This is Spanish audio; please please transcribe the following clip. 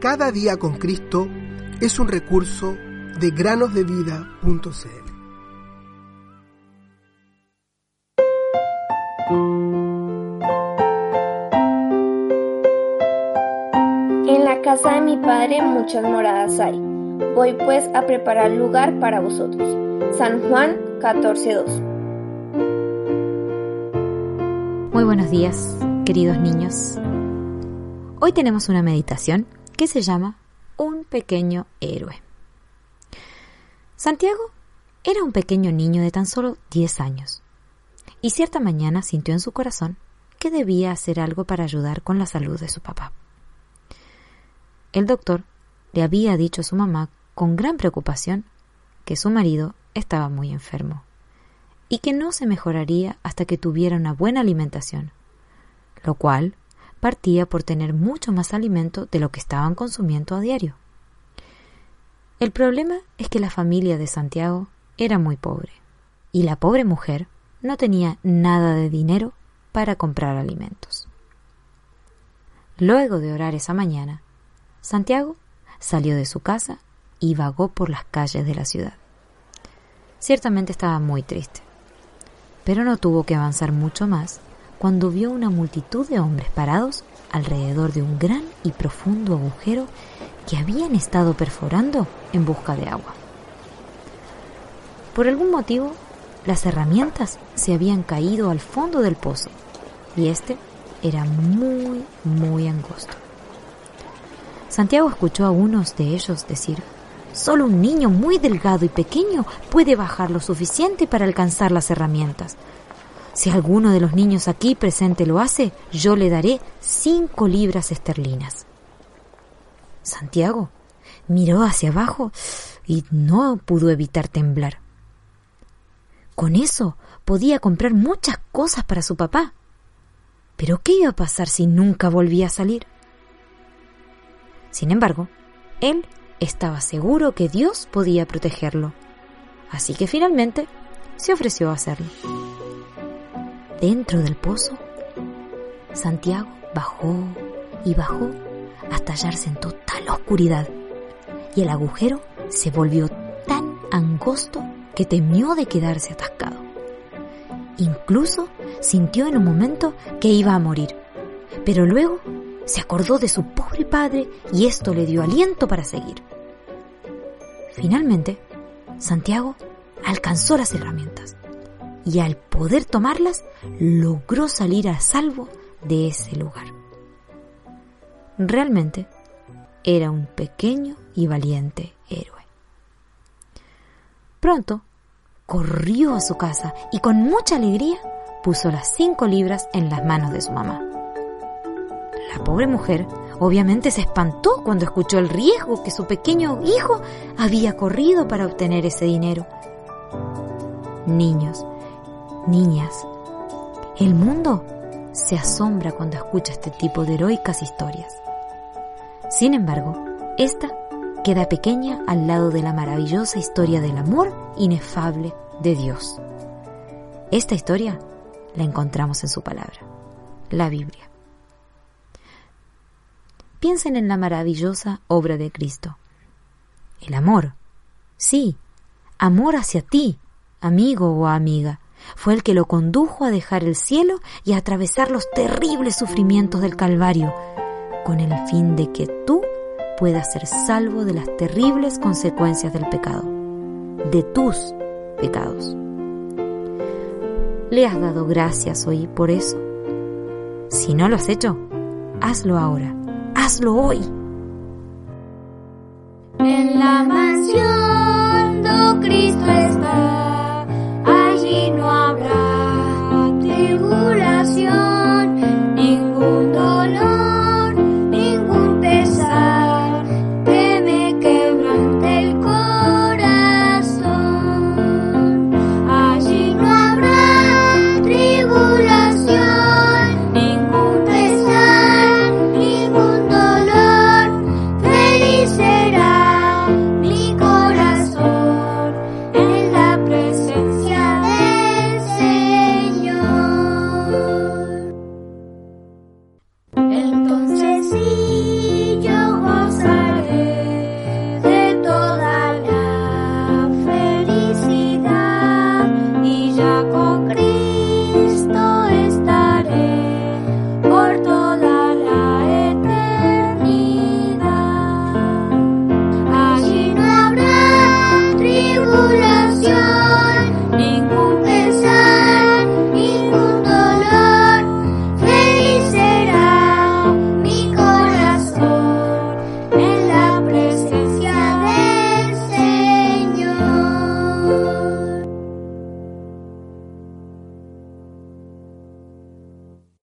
Cada día con Cristo es un recurso de granosdevida.cl. En la casa de mi padre muchas moradas hay. Voy pues a preparar lugar para vosotros. San Juan 14:2. Muy buenos días, queridos niños. Hoy tenemos una meditación que se llama Un pequeño héroe. Santiago era un pequeño niño de tan solo 10 años y cierta mañana sintió en su corazón que debía hacer algo para ayudar con la salud de su papá. El doctor le había dicho a su mamá con gran preocupación que su marido estaba muy enfermo y que no se mejoraría hasta que tuviera una buena alimentación, lo cual partía por tener mucho más alimento de lo que estaban consumiendo a diario. El problema es que la familia de Santiago era muy pobre y la pobre mujer no tenía nada de dinero para comprar alimentos. Luego de orar esa mañana, Santiago salió de su casa y vagó por las calles de la ciudad. Ciertamente estaba muy triste, pero no tuvo que avanzar mucho más cuando vio una multitud de hombres parados alrededor de un gran y profundo agujero que habían estado perforando en busca de agua. Por algún motivo, las herramientas se habían caído al fondo del pozo y este era muy, muy angosto. Santiago escuchó a unos de ellos decir, Solo un niño muy delgado y pequeño puede bajar lo suficiente para alcanzar las herramientas. Si alguno de los niños aquí presente lo hace, yo le daré cinco libras esterlinas. Santiago miró hacia abajo y no pudo evitar temblar. Con eso podía comprar muchas cosas para su papá. Pero ¿qué iba a pasar si nunca volvía a salir? Sin embargo, él estaba seguro que Dios podía protegerlo. Así que finalmente se ofreció a hacerlo. Dentro del pozo, Santiago bajó y bajó hasta hallarse en total oscuridad y el agujero se volvió tan angosto que temió de quedarse atascado. Incluso sintió en un momento que iba a morir, pero luego se acordó de su pobre padre y esto le dio aliento para seguir. Finalmente, Santiago alcanzó las herramientas y al poder tomarlas logró salir a salvo de ese lugar. Realmente era un pequeño y valiente héroe. Pronto corrió a su casa y con mucha alegría puso las cinco libras en las manos de su mamá. La pobre mujer obviamente se espantó cuando escuchó el riesgo que su pequeño hijo había corrido para obtener ese dinero. Niños, niñas, el mundo se asombra cuando escucha este tipo de heroicas historias. Sin embargo, esta queda pequeña al lado de la maravillosa historia del amor inefable de Dios. Esta historia la encontramos en su palabra, la Biblia. Piensen en la maravillosa obra de Cristo. El amor. Sí, amor hacia ti, amigo o amiga, fue el que lo condujo a dejar el cielo y a atravesar los terribles sufrimientos del Calvario, con el fin de que tú puedas ser salvo de las terribles consecuencias del pecado, de tus pecados. ¿Le has dado gracias hoy por eso? Si no lo has hecho, hazlo ahora hazlo hoy. En la